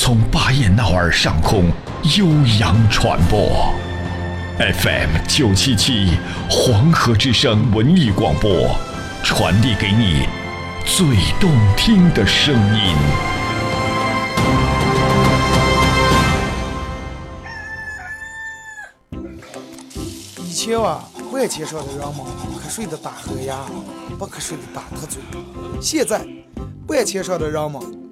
从巴彦淖尔上空。悠扬传播，FM 九七七黄河之声文艺广播，传递给你最动听的声音。以前啊，万千上的人们瞌睡的打呵呀，不瞌睡的打瞌嘴。现在，万千上的人们。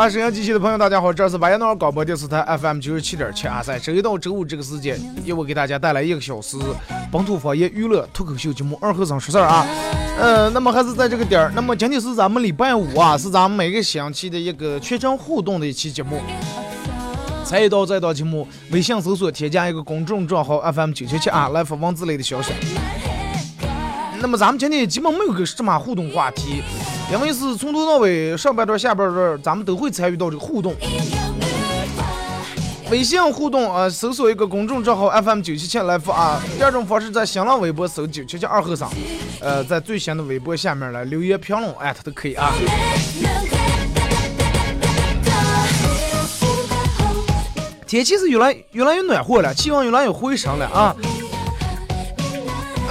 好了，二十阳机器的朋友，大家好，这是巴彦淖尔广播电视台 FM 九十七点七啊，在周一到周五这个时间，由我给大家带来一个小时本土方言娱乐脱口秀节目《二和尚说事儿》啊。呃，那么还是在这个点儿，那么今天是咱们礼拜五啊，是咱们每个星期的一个全程互动的一期节目。参与到这档节目，微信搜索添加一个公众账号 FM 九七七啊，来发文字类的消息。那么咱们今天基本没有个什么互动话题。因为是从头到尾，上半段、下半段，咱们都会参与到这个互动。微信互动啊，搜索一个公众账号 FM 九七七来发啊。第二种方式，在新浪微博搜九七七二和尚，呃，在最新的微博下面来留言评论，艾特都可以啊。天气是越来越来越暖和了，气温越来越回升了啊。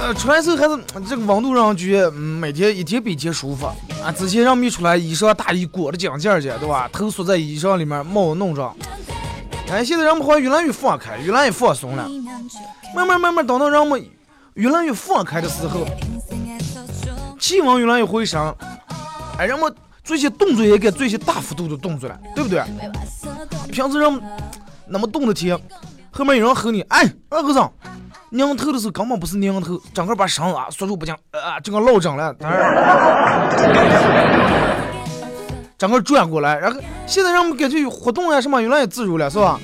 呃，出来时候还是这个温度让觉得每天一天比一天舒服。啊，之前让没出来，衣裳大衣裹得紧紧的，对吧？头缩在衣裳里面，帽弄着。哎，现在人们好像越来越放开，越来越放松了。慢慢慢慢，等到人们越来越放开的时候，气温越来越回升。哎，人们做些动作也该做些大幅度的动作了，对不对？平时人那么冻的天，后面有人吼你，哎，二和尚。拧头的时候根本不是拧头，整个把绳子啊缩住不讲，啊，整个落枕了，整个转过来，然后现在让我们感觉有活动啊什么越来越自如了，是吧？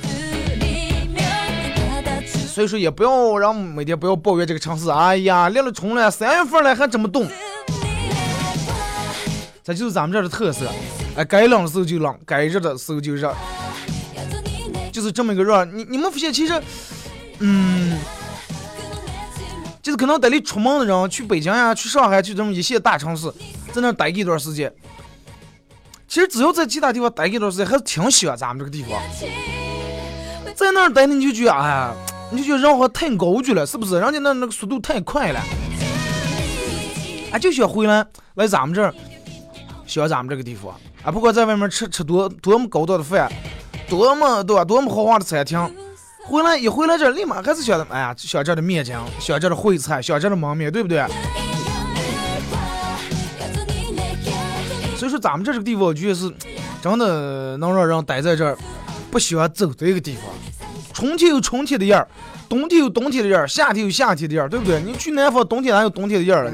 所以说也不要让每天不要抱怨这个城市，哎呀，立了春了，三月份了还这么冻，这就是咱们这儿的特色，哎，该冷的时候就冷，该热的时候就热，就是这么一个热。你你们发现其实，嗯。就是可能得你出门的人去北京呀、去上海、去这么一些大城市，在那待一段时间。其实只要在其他地方待一段时间，还是挺喜欢咱们这个地方。在那儿待你就觉得，哎，你就觉得人好太高级了，是不是？人家那那个速度太快了，啊，就想回来来咱们这儿，喜欢咱们这个地方啊。不管在外面吃吃多多么高档的饭，多么对吧？多么豪华的餐厅。回来一回来这，立马还是想着，哎呀，想这的面筋，想这的烩菜，想这的焖面，对不对？所以说，咱们这个地方，就是真的能让人待在这儿，不喜欢走的一个地方。春天有春天的样儿，冬天有冬天的样儿，夏天有夏天的样儿，对不对？你去南方，冬天哪有冬天的样儿了？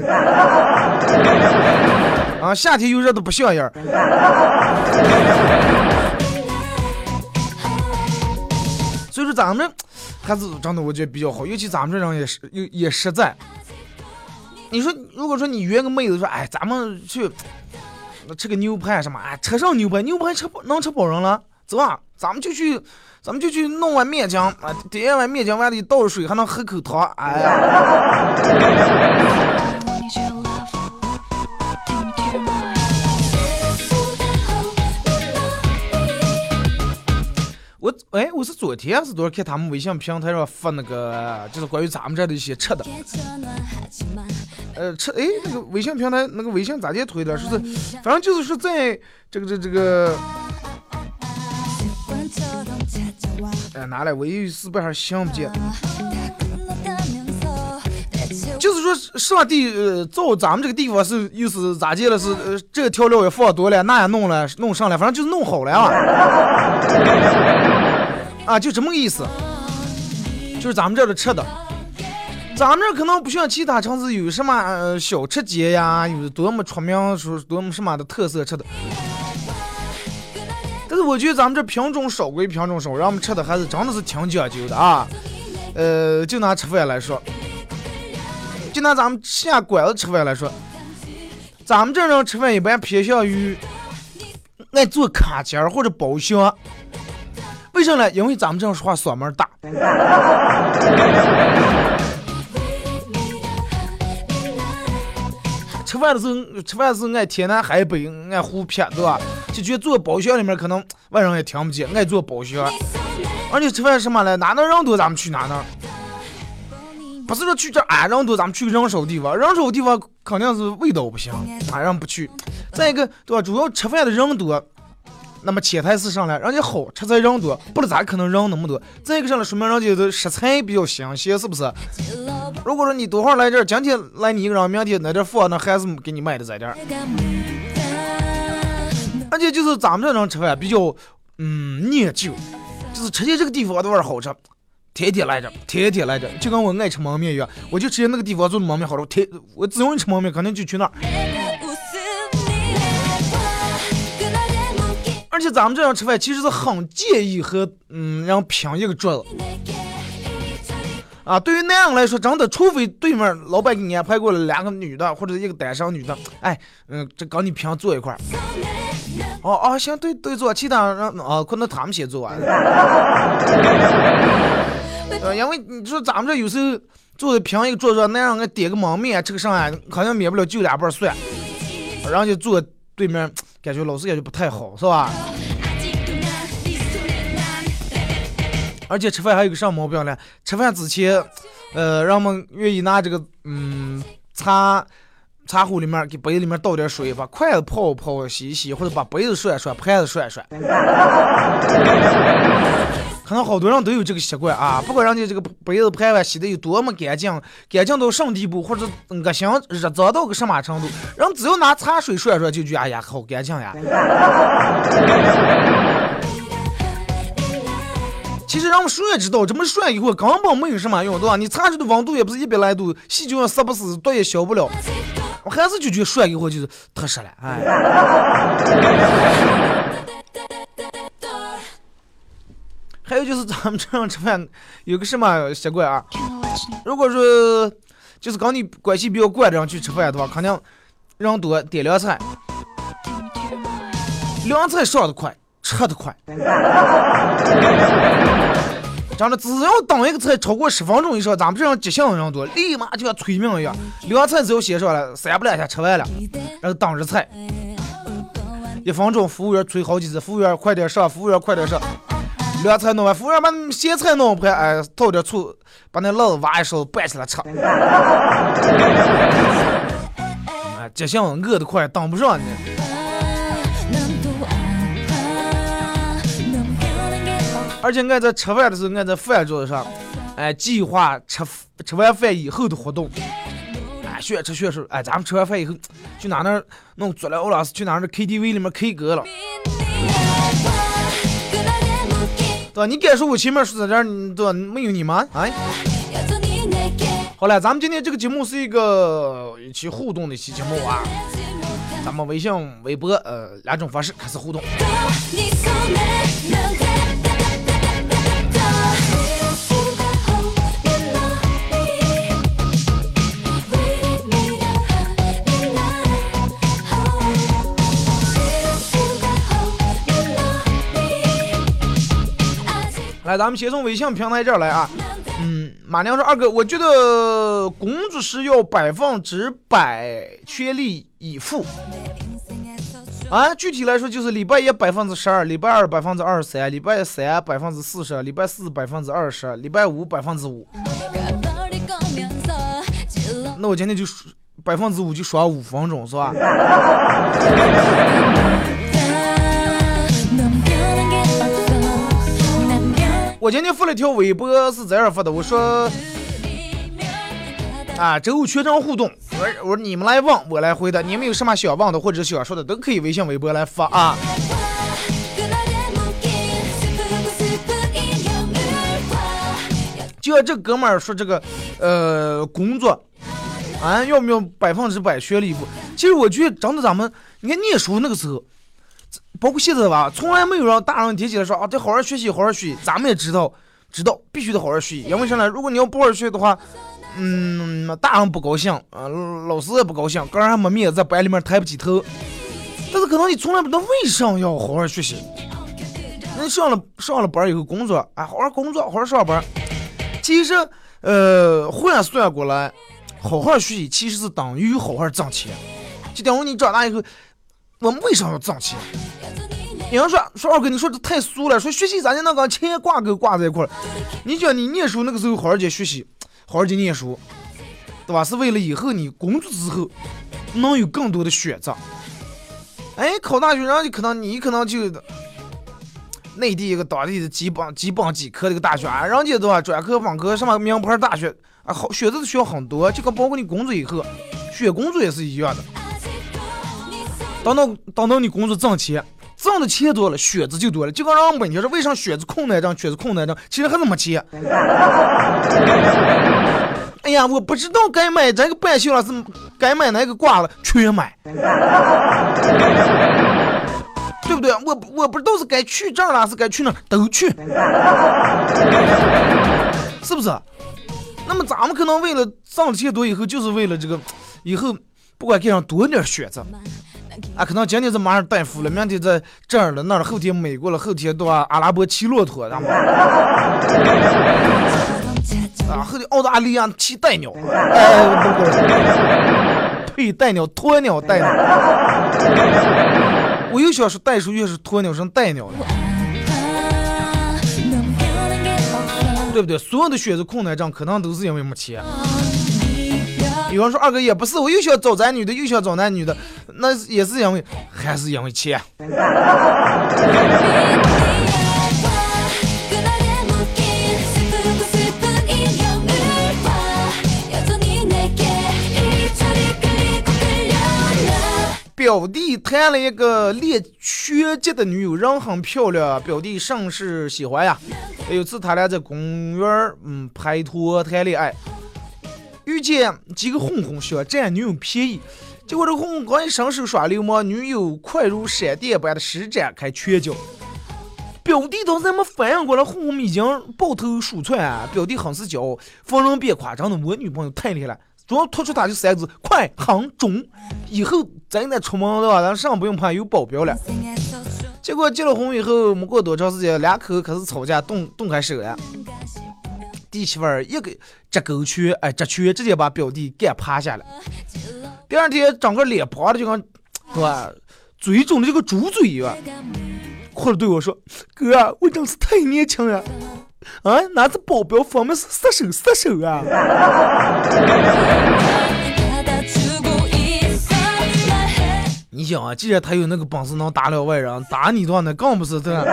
啊，夏天又热的不像样儿。咱们还是长得我觉得比较好，尤其咱们这人也是也也实在。你说，如果说你约个妹子说，哎，咱们去吃个牛排什么？哎，吃上牛排，牛排吃能吃饱人了，走啊，咱们就去，咱们就去弄碗面浆啊，点一碗面浆碗里倒水，还能喝口汤，哎呀。哎，我是昨天是多少看他们微信平台上发那个，就是关于咱们这的一些吃的。呃，吃哎，那个微信平台那个微信咋地推的？说是，反正就是说在这个这这个，哎，拿来我一时半会儿想不见。就是说上帝呃造咱们这个地方是又是咋地了？是呃这个调料也放多了，那也弄了弄上来，反正就是弄好了啊。啊，就这么个意思。就是咱们这儿的吃的，咱们这儿可能不像其他城市有什么呃小吃街呀，有多么出名，说多么什么的特色吃的。但是我觉得咱们这品种少归品种少，让我们吃的还是真的是挺讲究的啊。呃，就拿吃饭来说。就拿咱们下馆子吃饭来说，咱们这人吃饭一般偏向于爱做卡间或者包厢。为什么呢？因为咱们这样说话嗓门大。吃饭的时候，吃饭的时候爱天南海北，爱胡撇，对吧？就觉得坐包厢里面可能外人也听不见，爱坐包厢。而且吃饭什么嘞？哪能人多咱们去哪能。不是说去这啊人多，咱们去人少的地方。人少的地方肯定是味道不行，啊人不去。再一个，对吧？主要吃饭的人多，那么潜台词上来，人家好吃菜人多，不然咋可能人那么多？再一个上来，说明人家的食材比较新鲜，是不是？如果说你多会儿来这儿，今天来你一个人，明天那点货那还是给你买的在这儿。而且就是咱们这人吃饭比较嗯念旧，就是吃见这个地方的味儿好吃。天天来着，天天来着，就跟我爱吃焖面一样，我就吃那个地方做的焖面好吃。天，我只要吃焖面，肯定就去那儿。而且咱们这样吃饭，其实是很介意和嗯，然后拼一个桌子。啊，对于男人来说，真的，除非对面老板给你安排过了两个女的或者一个单身女的，哎，嗯，这跟你拼坐一块。哦哦，行，对对坐，其他人啊，可能他们先坐完。呃，因为你说咱们这有时候坐的平一个桌子，那样俺点个焖面，吃个啥呀，好像免不了就两瓣蒜，人家坐对面，感觉老是感觉不太好，是吧？而且吃饭还有个啥毛病呢？吃饭之前，呃，人们愿意拿这个嗯茶茶壶里面给杯里面倒点水，把筷子泡泡洗洗，或者把杯子涮涮，盘子涮涮。可能好多人都有这个习惯啊，不管人家这个杯子盘碗洗的有多么干净，干净到什么地步，或者恶心热脏到个什么程度，人只要拿茶水涮涮，就觉得哎呀好干净呀。其实让我们谁也知道，这么涮以后根本没有什么用，对吧？你茶水的温度也不是一百来度，细菌杀不死，毒也消不了。我还是就觉得涮以后就是踏实了，哎。还有就是咱们这样吃饭 有个什么习惯啊？如果说就是跟你关系比较怪的人去吃饭的话，肯定人多点凉菜，凉菜上的快，吃的快。真的，只要等一个菜超过十分钟以上，咱们这样急性的人多，立马就像催命一样。凉菜只要先上了，三不两下吃完了，然后等着菜。一分钟，服务员催好几次，服务员快点上，服务员快点上。凉菜弄完，服务员把咸菜弄盘，哎，倒点醋，把那辣子挖一勺拌起来吃。啊，急性饿得快，等不上你。而且俺在吃饭的时候，俺在饭桌子上，哎，计划吃吃完饭以后的活动。哎，学吃学吃，哎，咱们吃完饭以后，去哪那弄足疗了，去哪那 KTV 里面 K 歌了。对吧？你敢说我前面说在这儿，对吧？没有你吗？哎，好了，咱们今天这个节目是一个一期互动的一期节目啊。咱们微信、微博，呃，两种方式开始互动。来，咱们先从微信平台这儿来啊。嗯，马娘说二哥，我觉得工作是要百分之百全力以赴啊，具体来说就是礼拜一百分之十二，礼拜二百分之二十三，礼拜三百分之四十，礼拜四百分之二十，礼拜五百分之五。那我今天就百分之五就刷五分钟是吧？我今天发了条微博是这样发的，我说。啊，周五全程互动，我我说你们来问，我来回答。你们有什么想问的或者想说的，都可以微信、微博来发啊。就这哥们儿说这个，呃，工作，啊，要不要百分之百学历不？其实我觉得真的，咱们你看念书那个时候，包括现在吧，从来没有让大人提起来说啊，得好好学习，好好学习。咱们也知道，知道必须得好好学习，因为啥呢？如果你要不好好学的话。嗯，大人不高兴，啊，老师也不高兴，个人还没面子，在班里面抬不起头。但是可能你从来不知道为什么要好好学习。你上了上了班以后工作，啊，好好工作，好好上班。其实，呃，换算过来，好好学习其实是等于好好挣钱。就等于你长大以后，我们为什么要挣钱？有人说说二哥，你说的太俗了，说学习咱就能跟钱挂钩挂在一块儿。你讲你念书那个时候好好去学习。好好去念书，对吧？是为了以后你工作之后能有更多的选择。哎，考大学，人家可能你可能就内地一个当地的几本几本几科的一个大学啊，人家对吧？专科、本科什么名牌大学啊，好选择的学校很多。这个包括你工作以后选工作也是一样的。等到等到你工作挣钱，挣的钱多了，选择就多了。就跟人问题是为啥选择困难症，选择困难症，其实还是没钱。哎呀，我不知道该买这个半袖了，是该买哪个褂了，全买，对不对？我我不知道是该去这儿了，是该去那儿，都去，是不是？那么咱们可能为了挣的钱多，以后就是为了这个，以后不管给上多点选择。啊，可能今天是马尔代夫了，明天在这儿了那儿，后天美国了，后天到阿拉伯骑骆驼，啊，后天澳大利亚骑带鸟，哎，呸，带鸟，鸵鸟，带鸟。我又想说袋鼠，又是鸵鸟，成带鸟了，对不对？所有的选择困难症，可能都是因为没钱。有人说二哥也不是，我又想找咱女的，又想找男女的，那也是因为还是因为钱。表弟谈了一个练拳击的女友，人很漂亮，表弟甚是喜欢呀。有次他俩在公园嗯拍拖谈恋爱。遇见几个混混想占女友便宜，结果这混混刚一伸手耍流氓，女友快如闪电般的施展开拳脚。表弟当时还没反应过来，混混已经抱头鼠窜，表弟很是骄傲，逢人便夸：“真的，我女朋友太厉害了。”主要突出他就三个字：快、狠、准。以后真的出门的话，咱上不用怕有保镖了。结果结了婚以后，没过多长时间，两口开始吵架，动动开手了。弟媳妇儿一个折狗拳，哎，折拳直接把表弟干趴下了。第二天，整个脸胖的就跟，是吧？嘴肿的就跟猪嘴一样。哭着对我说：“哥，我真是太年轻了，啊，哪是保镖，方面是杀手，杀手啊！”你想啊，既然他有那个本事能打了外人，打你的话，那更不是这。这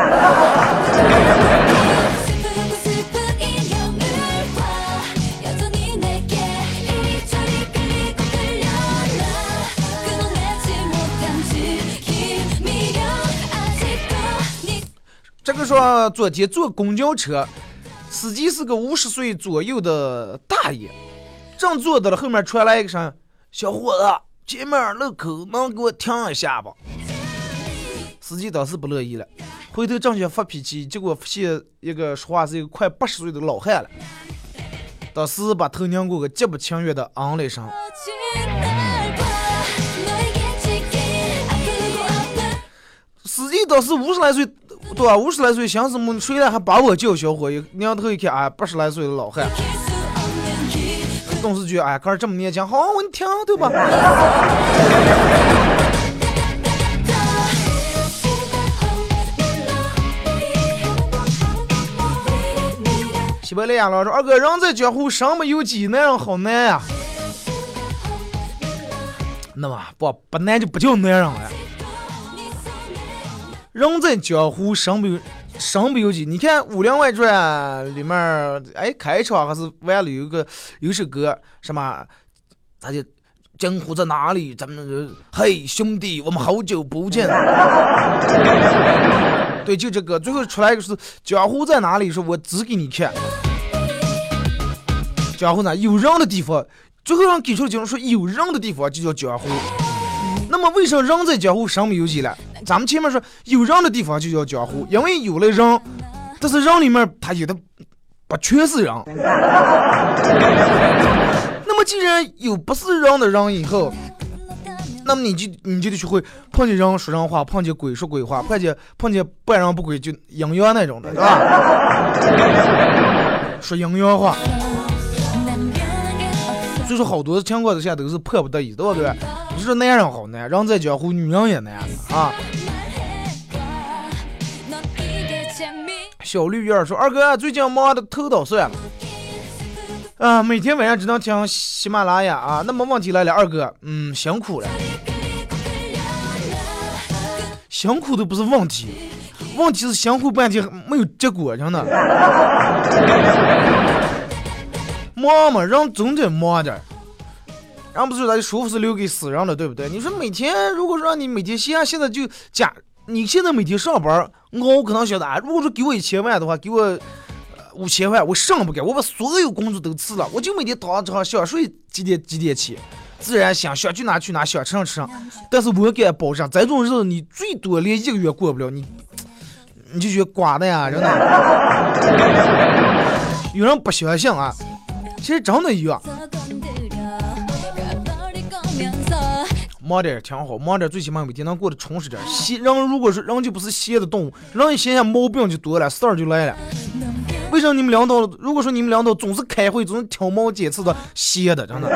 个说昨天坐公交车，司机是个五十岁左右的大爷，正坐着了，后面传来一声：“小伙子，前面路口能给我停一下不？”司机当时不乐意了，回头正想发脾气，结果发现一个说话是一个快八十岁的老汉了，当时把头拧过，个极不情愿的嗯了一声。司机当时五十来岁。对、啊？五十来岁，想什么？谁来还把我叫小伙？娘头一看，哎，八十来岁的老汉。董事局，哎，哥这么年轻，好，我听，对吧？西北雷亚老师，二哥，人在江湖，身不由己，男人好难啊。那么不不难就不叫男人了。人在江湖身不由身不由己。你看《武林外传》里面，哎，开场还是完了有个有首歌，什么，他就江湖在哪里？咱们嘿兄弟，我们好久不见。对，就这个，最后出来一个是江湖在哪里？说我指给你看。江湖呢，有人的地方，最后让给出的结论说有人的地方就叫江湖。那么为什么人在江湖身不由己了？咱们前面说有人的地方就叫江湖，因为有了人，但是人里面他有的不全是人。那么既然有不是人的人以后。那么你就你就得学会碰见人说人话，碰见鬼说鬼话，碰见碰见半人不鬼就阴阳那种的，是吧？说阴阳话。所以说好多情况之下都是迫不得已，对不对？你说男人好难，人在江湖，女人也难啊。小绿叶说：“二哥最近忙的头都酸了。”啊，每天晚上只能听喜马拉雅啊。那么问题来了，二哥，嗯，辛苦了。辛苦都不是问题，问题是辛苦半天没有结果，真的。忙嘛，人总得忙点。人不是说他的舒服是留给死人的，对不对？你说每天如果说让你每天闲，现在就假，你现在每天上班，我可能晓得啊。如果说给我一千万的话，给我。五千万，我上不干，我把所有工作都辞了，我就每天躺上床想睡几点几点起，自然想想去哪去哪，想吃上吃上。但是我敢保证，这种日子你最多连一个月过不了，你你就觉得瓜的呀，真的。有人不相信啊，其实真的有。忙点挺好，忙点最起码每天能过得充实点。闲人如果是人就不是闲的动物，人一闲下毛病就多了，事儿就来了。为什么你们领导，如果说你们领导总是开会，总是挑毛拣刺的，歇的，真的。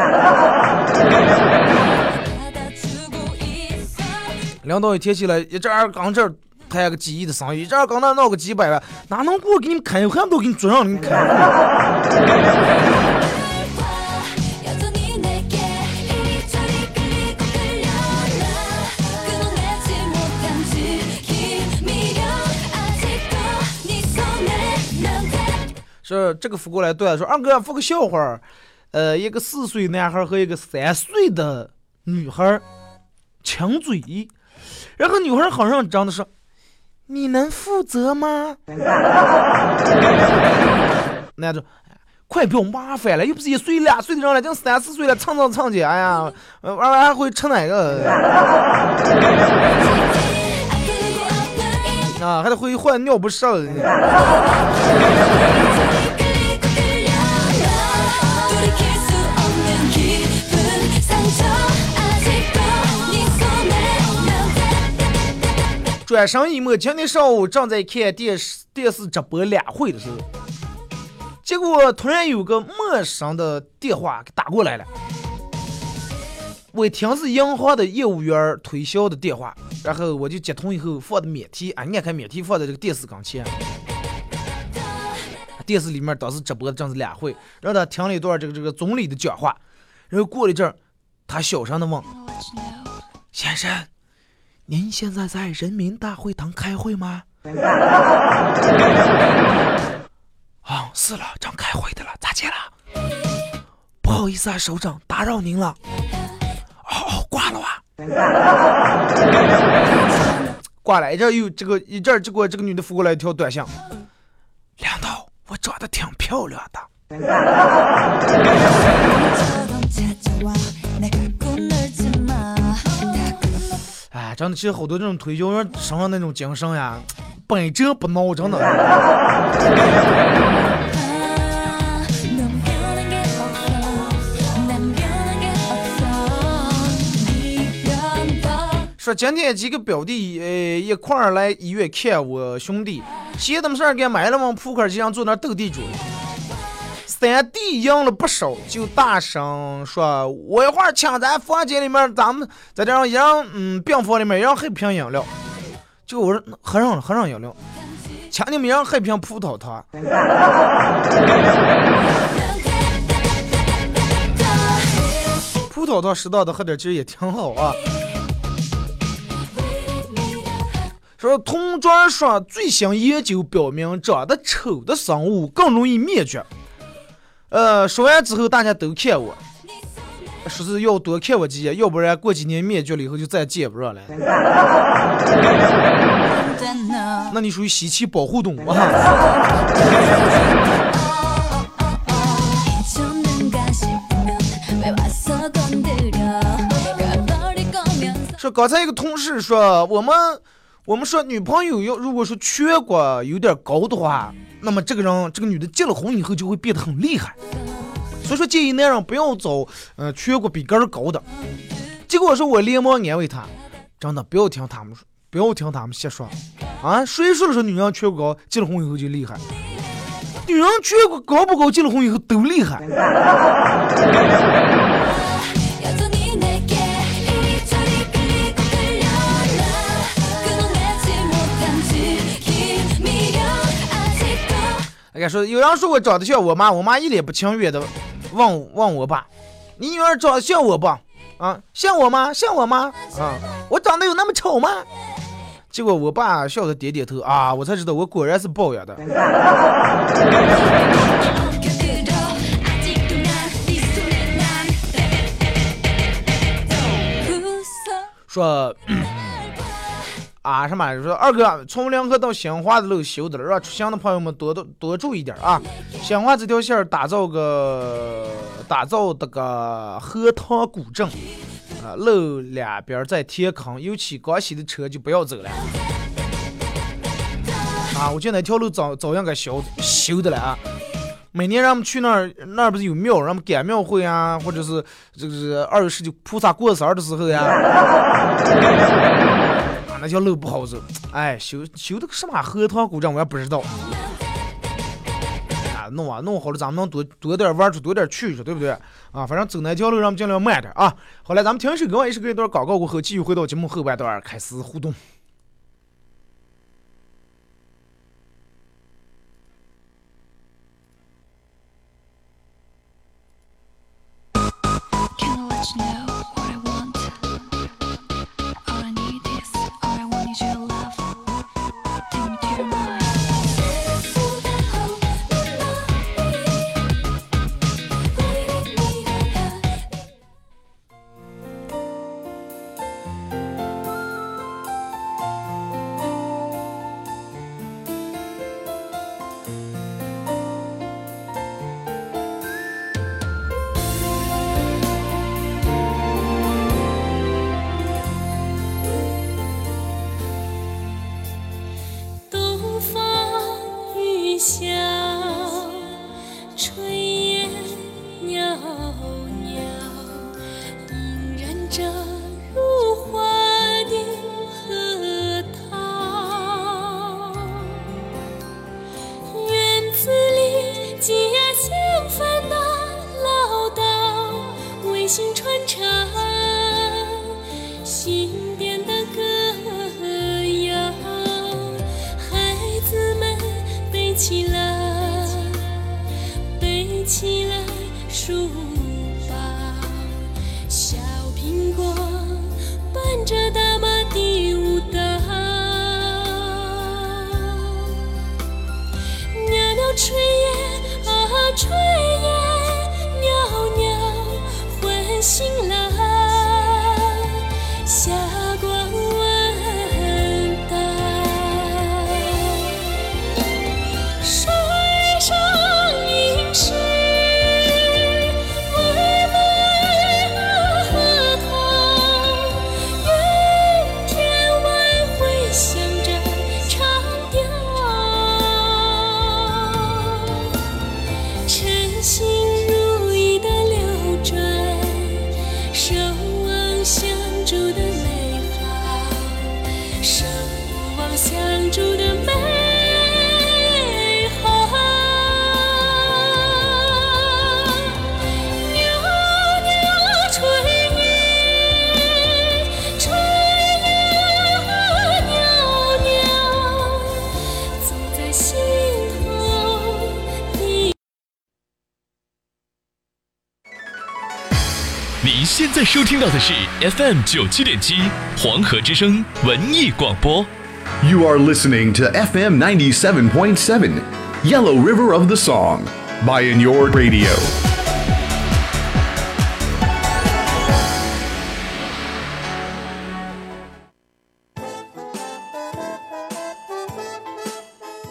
领导一天起来，一这儿刚这儿谈个几亿的生意，一这儿刚那闹个几百万，哪能过给你们开会？都给你桌上给你开说这个扶过来段说二哥扶个笑话呃，一个四岁男孩和一个三岁的女孩亲嘴，然后女孩好像真的说：“ 你能负责吗？” 男的，快不要麻烦了，又不是一岁两岁的人了，经三四岁了，蹭蹭蹭去，哎呀，玩完还会吃哪个？啊，还得会换尿不湿。转身一摸，今天上午正在看电视电视直播两会的时候，结果突然有个陌生的电话给打过来了。我一听是银行的业务员推销的电话，然后我就接通以后放的免提，啊，你看免提放在这个电视跟前。电视里面当时直播的正是两会，让他听了一段这个这个总理的讲话，然后过了一阵，他小声的问：“先生，您现在在人民大会堂开会吗？”啊，是了，正开会的了，咋接了？不好意思啊，首长，打扰您了。哦，哦挂了吧，挂了。一阵又这个一阵，结果这个女的发过来一条短信：领导，我长得挺漂亮的。哎，真的，其实好多这种推销员身上那种精神呀，本真不孬，真的。说今天几个表弟呃一块儿来医院看我兄弟，闲的没事儿给，买了碗扑克，就想坐那斗地主。三弟赢了不少，就大声说：“我一会儿抢咱房间里面，咱们在这样一人嗯病房里面一人喝瓶饮料。”就我说喝上了，喝上饮料。请你们人喝瓶葡萄糖。葡萄糖适当的喝点，其实也挺好啊。说同桌说，最新研究表明，长得丑的生物更容易灭绝。呃，说完之后大家都看我，说是要多看我几眼，要不然过几年灭绝了以后就再见不着了。那你属于稀奇保护动物啊。说刚才一个同事说，我们我们说女朋友要如果说颧骨有点高的话，那么这个人这个女的结了婚以后就会变得很厉害，所以说建议男人不要找呃颧骨比个儿高的。结果说我连忙安慰他，真的不要听他们说，不要听他们瞎说啊！谁说了说女人颧骨高结了婚以后就厉害？女人颧骨高不高结了婚以后都厉害。说有人说我长得像我妈，我妈一脸不情愿的问问我爸：“你女儿长得像我不？啊，像我吗？像我吗？啊，我长得有那么丑吗？”结果我爸笑着点点头啊，我才知道我果然是抱养的。说。啊什么？说二哥，从梁河到新华的路修的了，让出行的朋友们多多多注意点啊！新华这条线打造个打造这个河塘古镇啊，路两边在填坑，尤其刚洗的车就不要走了。啊，我觉得那条路早早应该修修的了啊！每年让我们去那儿，那儿不是有庙，让我们赶庙会啊，或者是这个是二十九菩萨过生日的时候呀。那条路不好走哎修修的个什么河塘古镇我也不知道。啊弄啊弄好了咱们能多多点玩处多点去处对不对？啊反正走那条路咱们尽量慢点啊。好了咱们听完首歌一首歌一段广告过后继续回到节目后半段开始互动。吹到的是 FM 九七点七黄河之声文艺广播。You are listening to FM 97.7 Yellow River of the Song by In Your Radio.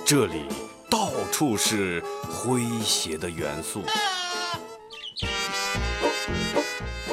这里到处是诙谐的元素，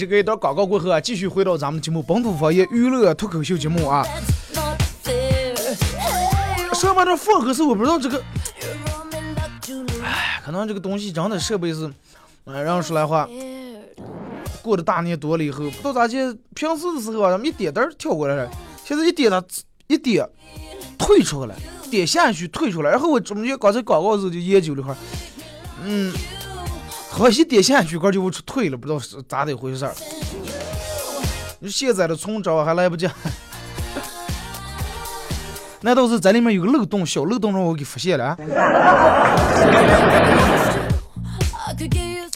这个一段广告过后啊，继续回到咱们节目《本土方言娱乐脱口秀》节目啊。That's not fair. Hey, 说吧，这放合是，我不知道这个，哎可能这个东西真的设备是，哎、然后说来话，过了大年多了以后，不知道咋的，平时的时候啊，咱们一点灯跳过来了，现在一点它一点退出来，点下去退出来，然后我中间刚才广告的时候就研究了一会儿，嗯，好些点下去杆就出退了，不知道是咋的一回事儿。你说现在的重找还来不及，难道是在里面有个漏洞，小漏洞让我给发现了啊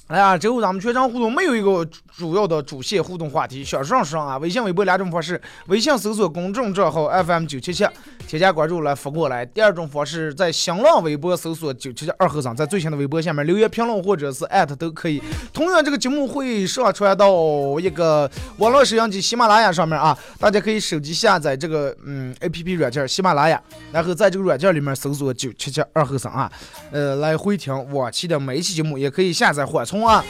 哎呀，这后咱们全场互动没有一个主要的主线互动话题，想上上啊，微信、微博两种方式，微信搜索公众账号 FM 九七七，添加关注来发过来。第二种方式，在新浪微博搜索九七七二和尚，在最新的微博下面留言评论或者是艾特都可以。同样，这个节目会上传到一个网络摄像机喜马拉雅上面啊，大家可以手机下载这个嗯 APP 软件喜马拉雅，然后在这个软件里面搜索九七七二和尚啊，呃，来回听往期的每一期节目，也可以下载缓冲啊。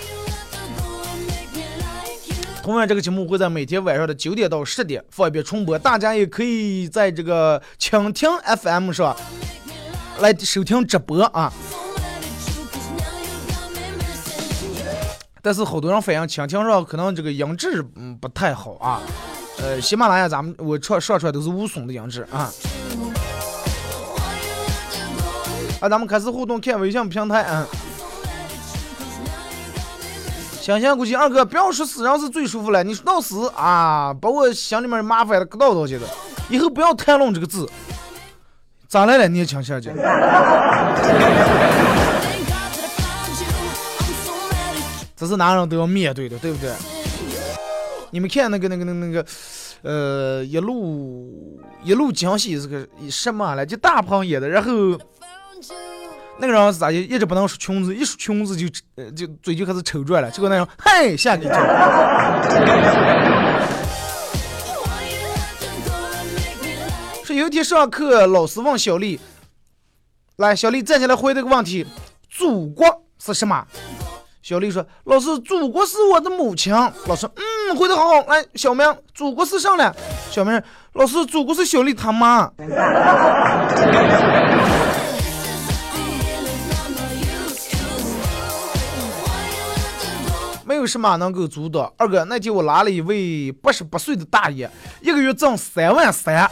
同样，这个节目会在每天晚上的九点到十点放一遍重播，大家也可以在这个蜻蜓 FM 上来收听直播啊。但是好多人反映蜻蜓上可能这个音质嗯不太好啊。呃，喜马拉雅咱们我上上出来都是无损的音质啊。啊，咱们开始互动，看微信平台啊。想想估计二哥不要说死人是最舒服了，你闹死啊，把我心里面麻烦的疙瘩都觉得，以后不要谈论这个字。咋来了，年轻小姐？这是男人都要面对的，对不对？你们看那个那个那个那个，呃，一路一路惊喜是个什么来？就大胖演的，然后那个人是咋的？一直不能说裙子，一说裙子就呃就嘴就开始抽转了。结果那人嘿吓你一跳。说有一天上课，老师问小丽：“来，小丽站起来回答个问题，祖国是什么？”小丽说：“老师，祖国是我的母亲。”老师：“嗯，回答好。来，小明，祖国是上来。”小明：“老师，祖国是小丽他妈。”有什么能够阻挡。二哥，那天我拉了一位八十八岁的大爷，一个月挣三万三，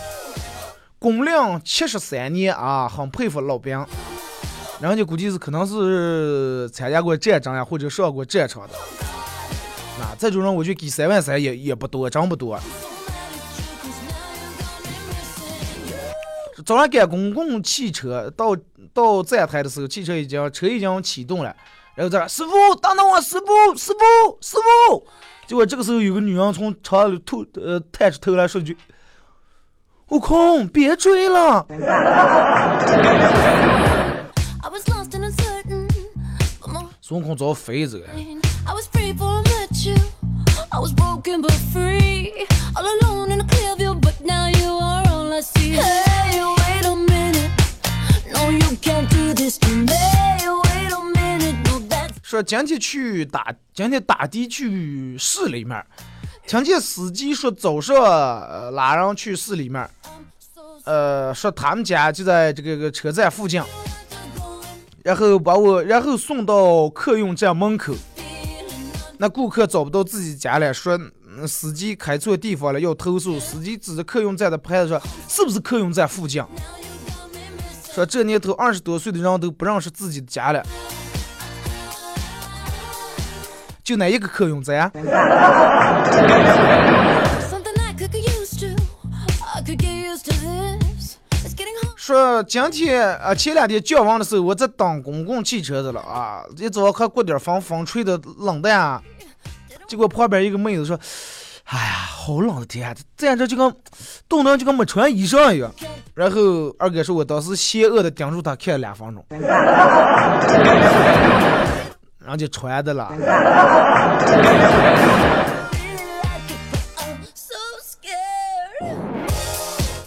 工龄七十三年啊，很佩服老兵。人家估计是可能是参加过战争呀，或者上过战场的。那，这种人我就给三万三也也不多，真不多。早上赶公共汽车到到站台的时候，汽车已经车已经启动了，然后这师傅等等我，师傅师傅师傅。结果这个时候有个女人从车里吐呃探出头来说句：“悟空，别追了。”孙悟空早飞走了。Hey, wait a minute. No, you can't do this to me. 说今天去打，今天打的去市里面，听见司机说早上拉人去市里面，呃，说他们家就在这个个车站附近，然后把我然后送到客运站门口。那顾客找不到自己家了，说司机开错地方了，要投诉。司机指着客运站的牌子说：“是不是客运站附近？”说这年头二十多岁的人都不认识自己的家了，就那一个客运站.说今天啊，前两天降温的时候，我在等公共汽车的了啊，一早还刮点风，风吹的冷的呀。结果旁边一个妹子说：“哎呀，好冷的天，这样这就跟冻得就跟没穿衣裳一样。”然后二哥说：“我当时邪恶的盯住他看了两分钟，然后就穿的了。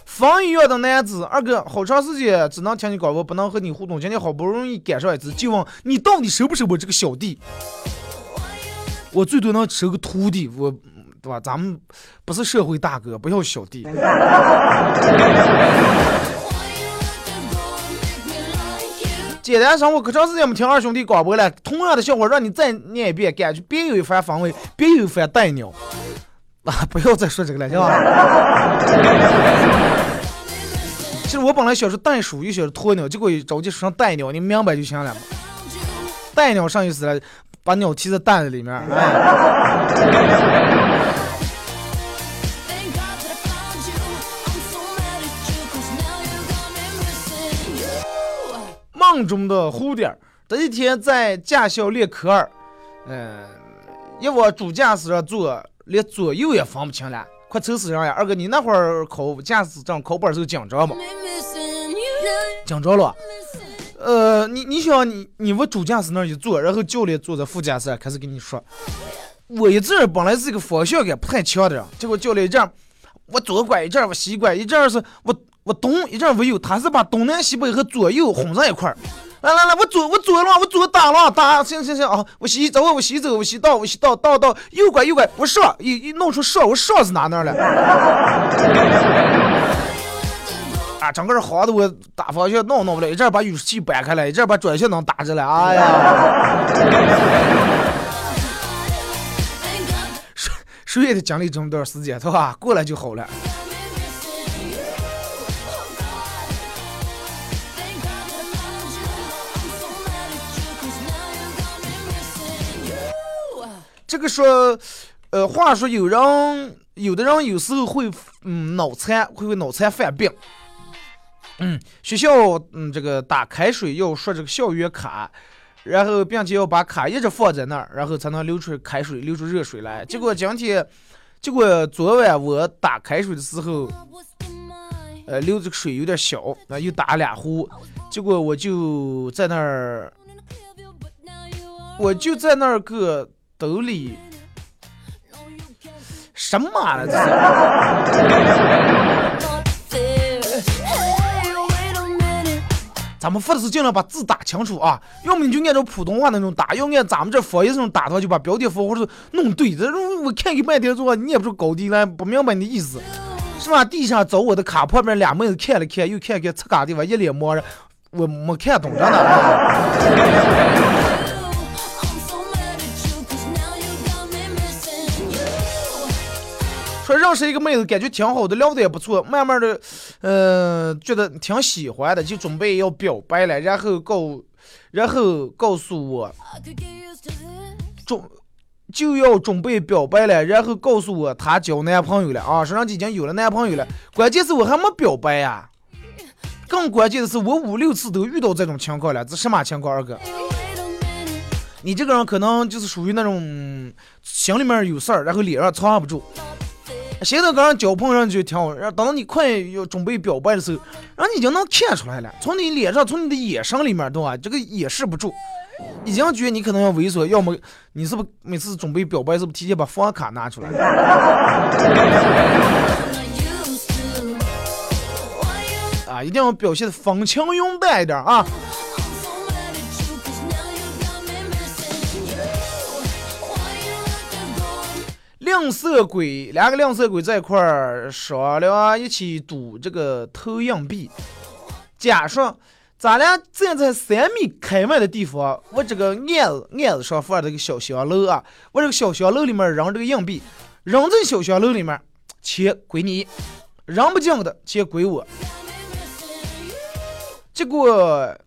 风一样的男子，二哥好长时间只能听你广播，不能和你互动。今天好不容易赶上一次，就问你到底收不收我这个小弟？我最多能收个徒弟，我对吧？咱们不是社会大哥，不要小弟。简单生活可长时间没听二兄弟广播了，同样的笑话让你再念一遍，感觉别有一番风味，别有一番带鸟。啊，不要再说这个了，行吧？其实我本来想说袋鼠，又想说鸵鸟，结果一着急说成带鸟，你明白就行了嘛。带鸟上意思了，把鸟踢在蛋子里面。哎，梦中的蝴蝶，这一天在驾校练科二，嗯、一往主驾驶上坐，连左右也分不清了，快愁死人呀！二哥，你那会儿考驾驶证考本时候紧张吗？紧张了。呃，你你想你你往主驾驶那一坐，然后教练坐在副驾驶开始跟你说，我一阵本来是一个方向感不太强的人，结果教练一阵儿我左拐一阵儿我西拐，一阵儿是我我东一阵儿我右，他是把东南西北和左右混在一块儿。来来来，我左我左了，我左打了打，行行行啊，我西走我西走我西到我西倒倒倒右拐右拐，我上一一弄出上，我上是哪那了？啊，整个人晃的我打方向弄弄不了，一阵儿把雨器掰开了，一阵把转向灯打着了，哎呀，Thank God 谁也得经历这么段时间，对吧？过来就好了。这个说，呃，话说有人，有的人有时候会，嗯，脑残，会会脑残犯病。嗯，学校，嗯，这个打开水要刷这个校园卡，然后并且要把卡一直放在那儿，然后才能流出开水，流出热水来。结果今天，结果昨晚我打开水的时候，呃，流这个水有点小，那又打俩壶，结果我就在那儿，我就在那儿个兜里。什么啊？这是咱们发的是尽量把字打清楚啊，要么你就按照普通话那种打，要按咱们这方言这种打的话，就把标点符号是弄对。这种我看你半天说念不出高低来，不明白你的意思，是吧？地上找我的卡，旁边俩妹子看了看，又看看擦嘎地方，一脸懵然，我没看懂着呢。说认识一个妹子，感觉挺好的，聊的也不错，慢慢的，呃，觉得挺喜欢的，就准备要表白了，然后告，然后告诉我。准就要准备表白了，然后告诉我她交男朋友了啊，说人家已经有了男朋友了。关键是我还没表白呀、更关键的是，我五六次都遇到这种情况了，这什么情况？二哥，你这个人可能就是属于那种心里面有事儿，然后脸上藏不住。现在跟人交朋友就挺好，然后等到你快要准备表白的时候，人家已经能看出来了，从你脸上，从你的眼神里面，对吧？这个掩饰不住，已经觉得你可能要猥琐，要么你是不是每次准备表白，是不是提前把房卡拿出来？啊，一定要表现的风轻云淡一点啊！吝啬鬼，两个吝啬鬼在一块儿商量一起赌这个投硬币。假说咱俩站在三米开外的地方，我这个案子案子上放这个小香楼啊，我这个小香楼里面扔这个硬币，扔在小香楼里面，钱归你；扔不进的钱归我。结果，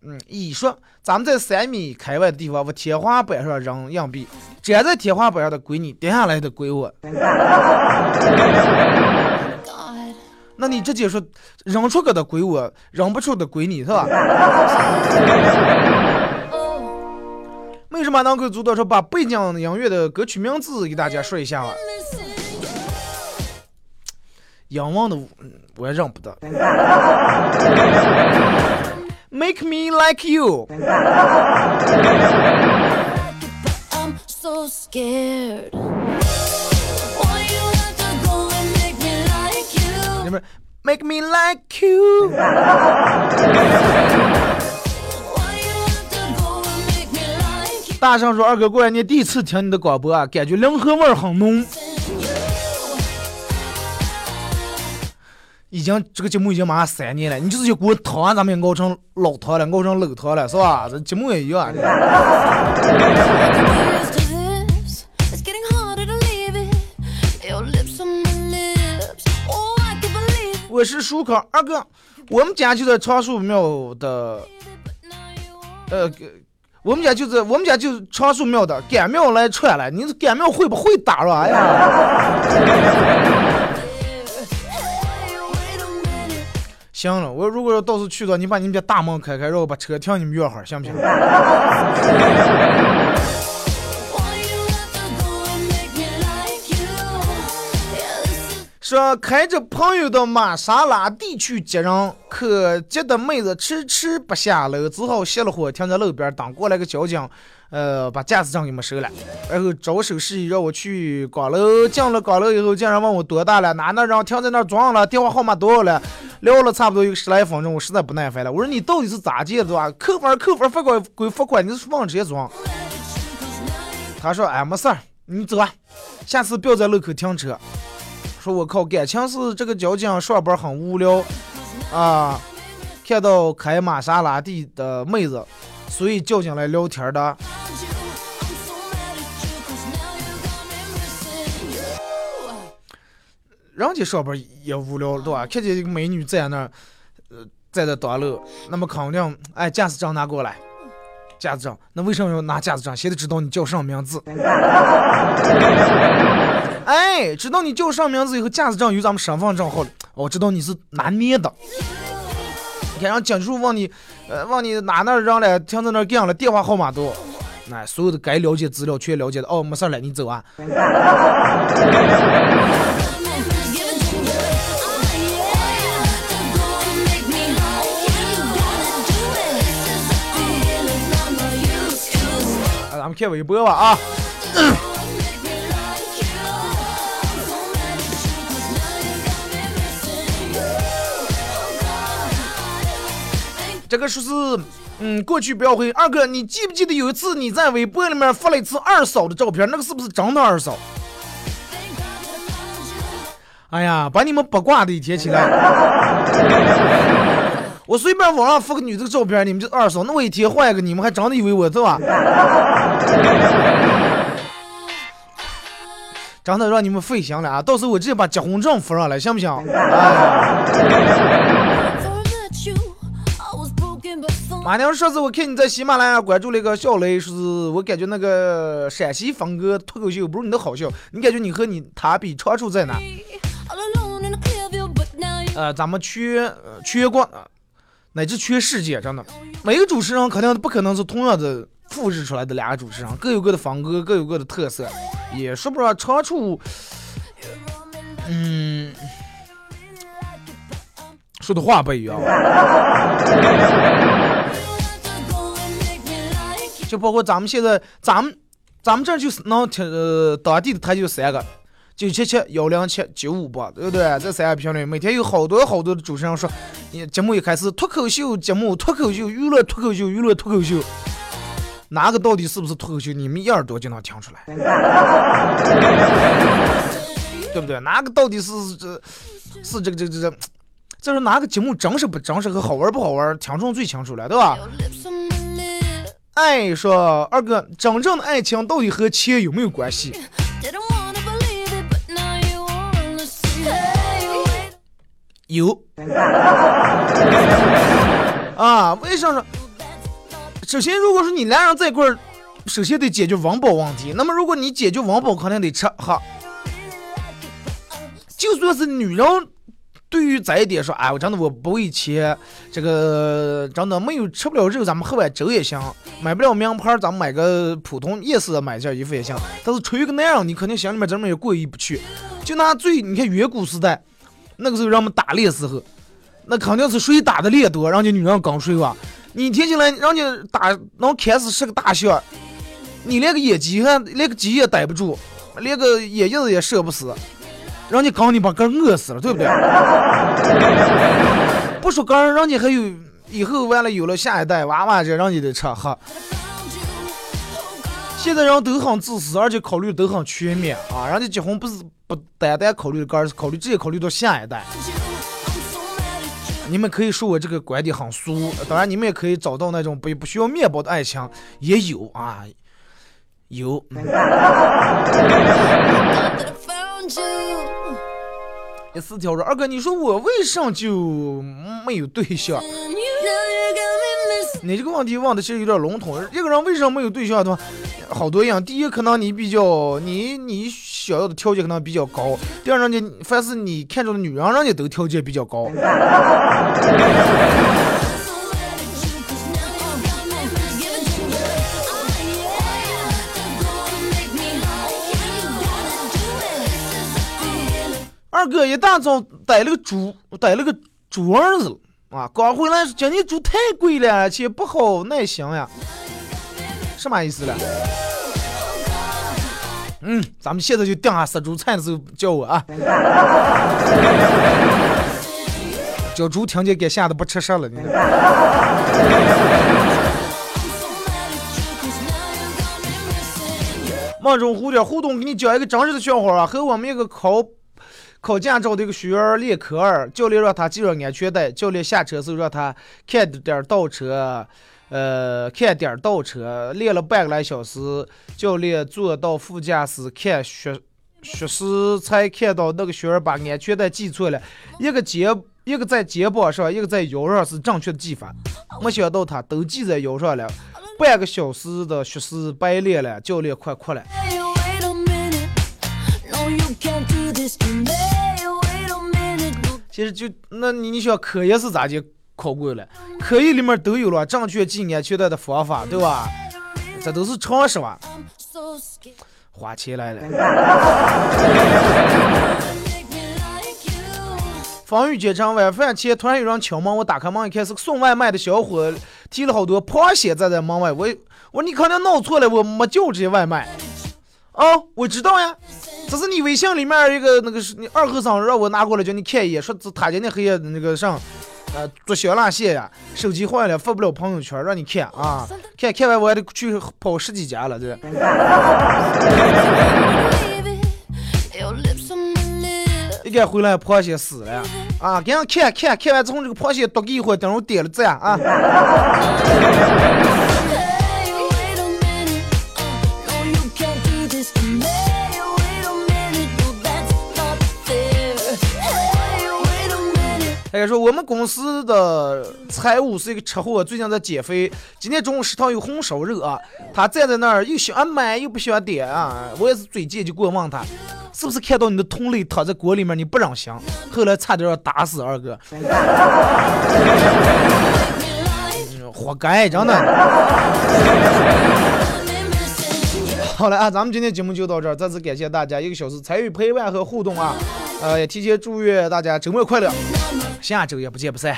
嗯，乙说咱们在三米开外的地方，往天花板上扔硬币，粘在天花板上的归你，跌下来的归我。那你直接说扔出去的归我，扔不出的归你，是吧？为什么能够做到说把背景音乐的歌曲名字给大家说一下吧？仰望的我也认不得。Make me like you。，Make me like you。大声说：“二哥，过来，你第一次听你的广播啊，感觉凉河味很浓。已经这个节目已经马上三年了，你就是就给我汤，咱们熬成老汤了，熬成老汤了，是吧？这节目也一样。”我是舒康二哥，我们家就在长树庙的，呃，我们家就在我们家就是长树庙的干庙来串了。你这干庙会不会打了？哎呀，行了，我如果要到时候去的话，你把你们家大门开开，然后把车停你们院哈，行不行？说开着朋友的玛莎拉蒂去接人，可接的妹子迟迟不下楼，只好熄了火，停在路边等过来个交警，呃，把驾驶证给没收了，然后招手示意让我去岗楼。进了岗楼以后，竟然问我多大了，哪那人停在那儿装了，电话号码多少了，聊了差不多有十来分钟，我实在不耐烦了，我说你到底是咋接的啊？扣分扣分罚款归罚款，你是往直接装。他说哎没事儿，你走啊，下次不要在路口停车。我靠，感情是这个交警上班很无聊啊，看到开玛莎拉蒂的妹子，所以叫进来聊天的。人家上班也无聊，对吧？看见一个美女在那儿，呃，在那挡路，那么肯定，哎，驾驶证拿过来，驾驶证，那为什么要拿驾驶证？先得知道你叫什么名字。哎，知道你叫什么名字以后，驾驶证有咱们身份证号了，我知道你是哪年的。你看，让警署问你，呃，往你哪那扔了，停在那儿干了，电话号码都，哎，所有的该了解资料全了解的。哦，没事了，你走啊。Me missing you. Oh, God. 这个说是，嗯，过去不要回。二哥，你记不记得有一次你在微博里面发了一次二嫂的照片？那个是不是真的二嫂？哎呀，把你们八卦的一天起来。我随便网上发个女的照片，你们就二嫂，那我一天换一个，你们还真的以为我是吧？真的让你们费心了啊！到时候我直接把结婚证发上来，行不行？哎。Before I met you, I was broken before. 马娘，上次我看你在喜马拉雅关注了一个小雷，说是我感觉那个陕西风格脱口秀不是你的好笑，你感觉你和你他比长处在哪呃，咱们全呃全国呃乃至全世界，真的每个主持人肯定不可能是同样的复制出来的两个主持人，各有各的风格，各有各的特色，也说不上长处。嗯，说的话不一样。就包括咱们现在，咱们咱们这就是能听呃当地的台就三个，九七七幺零七九五八，对不对？这三个评论，每天有好多好多的主持人说，你节目一开始脱口秀节目，脱口秀娱乐脱口秀娱乐脱口秀，哪个到底是不是脱口秀？你们一耳朵就能听出来。对不对？哪个到底是这，是这个这个这个，这是哪个节目真实不真实和好玩不好玩，听众最清楚了，对吧？爱说二哥，真正的爱情到底和钱有没有关系？有。啊，为啥说？首先，如果说你俩人在一块儿，首先得解决温饱问题。那么，如果你解决温饱，肯定得吃哈。就算是女人，对于这一点说，哎，我真的我不为钱，这个真的没有吃不了肉，咱们喝碗粥也行。买不了名牌，咱们买个普通夜市的买件衣服也行。但是，出于个男人，你肯定心里面真的也过意不去。就拿最，你看远古时代，那个时候让我们打猎时候。那肯定是谁打的猎多，人家女人刚睡吧？你听起来，人家打能开死十个大象，你连个野鸡还连个鸡也逮不住，连个野鸭子也射不死，人家刚你把哥饿死了，对不对？不说刚，人家还有以后完了有了下一代娃娃这，人家得吃喝。现在人都很自私，而且考虑都很全面啊！人家结婚不是不单单考虑个儿，是考虑直接考虑到下一代。你们可以说我这个观点很俗，当然你们也可以找到那种不不需要面包的爱情，也有啊，有。第四条说，二哥，你说我为啥就没有对象？你这个问题问的其实有点笼统。一个人为什么没有对象的话，好多样。第一，可能你比较你你想要的条件可能比较高；第二，人家凡是你看中的女人，人家都条件比较高。二哥一大早逮了个猪，逮了个猪儿子。啊，刚回来，今年猪太贵了，而且不好耐行呀，什么意思了？嗯，咱们现在就定下杀猪菜的时候叫我啊。叫猪听见给吓得不吃食了，你。梦中蝴蝶互动，给你讲一个真实的笑话啊，和我们一个考。考驾照的一个学员练科二，教练让他系上安全带。教练下车时候让他看点倒车，呃，看点倒车。练了半个来小时，教练坐到副驾驶看学学时，才看到那个学员把安全带系错了，一个肩一个在肩膀上，一个在腰上是正确的系法。没想到他都系在腰上了，半个小时的学时白练了，教练快哭了。其实就那你你想科一是咋就考过了？科一里面都有了正确系安全带的方法，对吧？这都是常识吧？花钱来了。风雨兼程，晚饭前突然有人敲门，我打开门一看是个送外卖的小伙，提了好多螃蟹站在门外。我我你肯定弄错了，我没叫这些外卖。哦，我知道呀。这是你微信里面一个那个是你二后生让我拿过来叫你看一眼，说他今天黑夜那个上，呃，做小蜡线呀，手机坏了发不了朋友圈，让你看啊，看看完我还得去跑十几家了这。一该回来螃蟹死了啊！给人看看看完之后这个螃蟹多给一会儿，等我点了赞啊。他说我们公司的财务是一个吃货，最近在减肥。今天中午食堂有红烧肉啊，他站在那儿又想买又不想点啊。我也是嘴贱，就过问他，是不是看到你的同类躺在锅里面你不让香？后来差点要打死二哥，活该，真的。好了啊，咱们今天节目就到这儿，再次感谢大家一个小时参与陪伴和互动啊。呃，也提前祝愿大家周末快乐，下周也不见不散。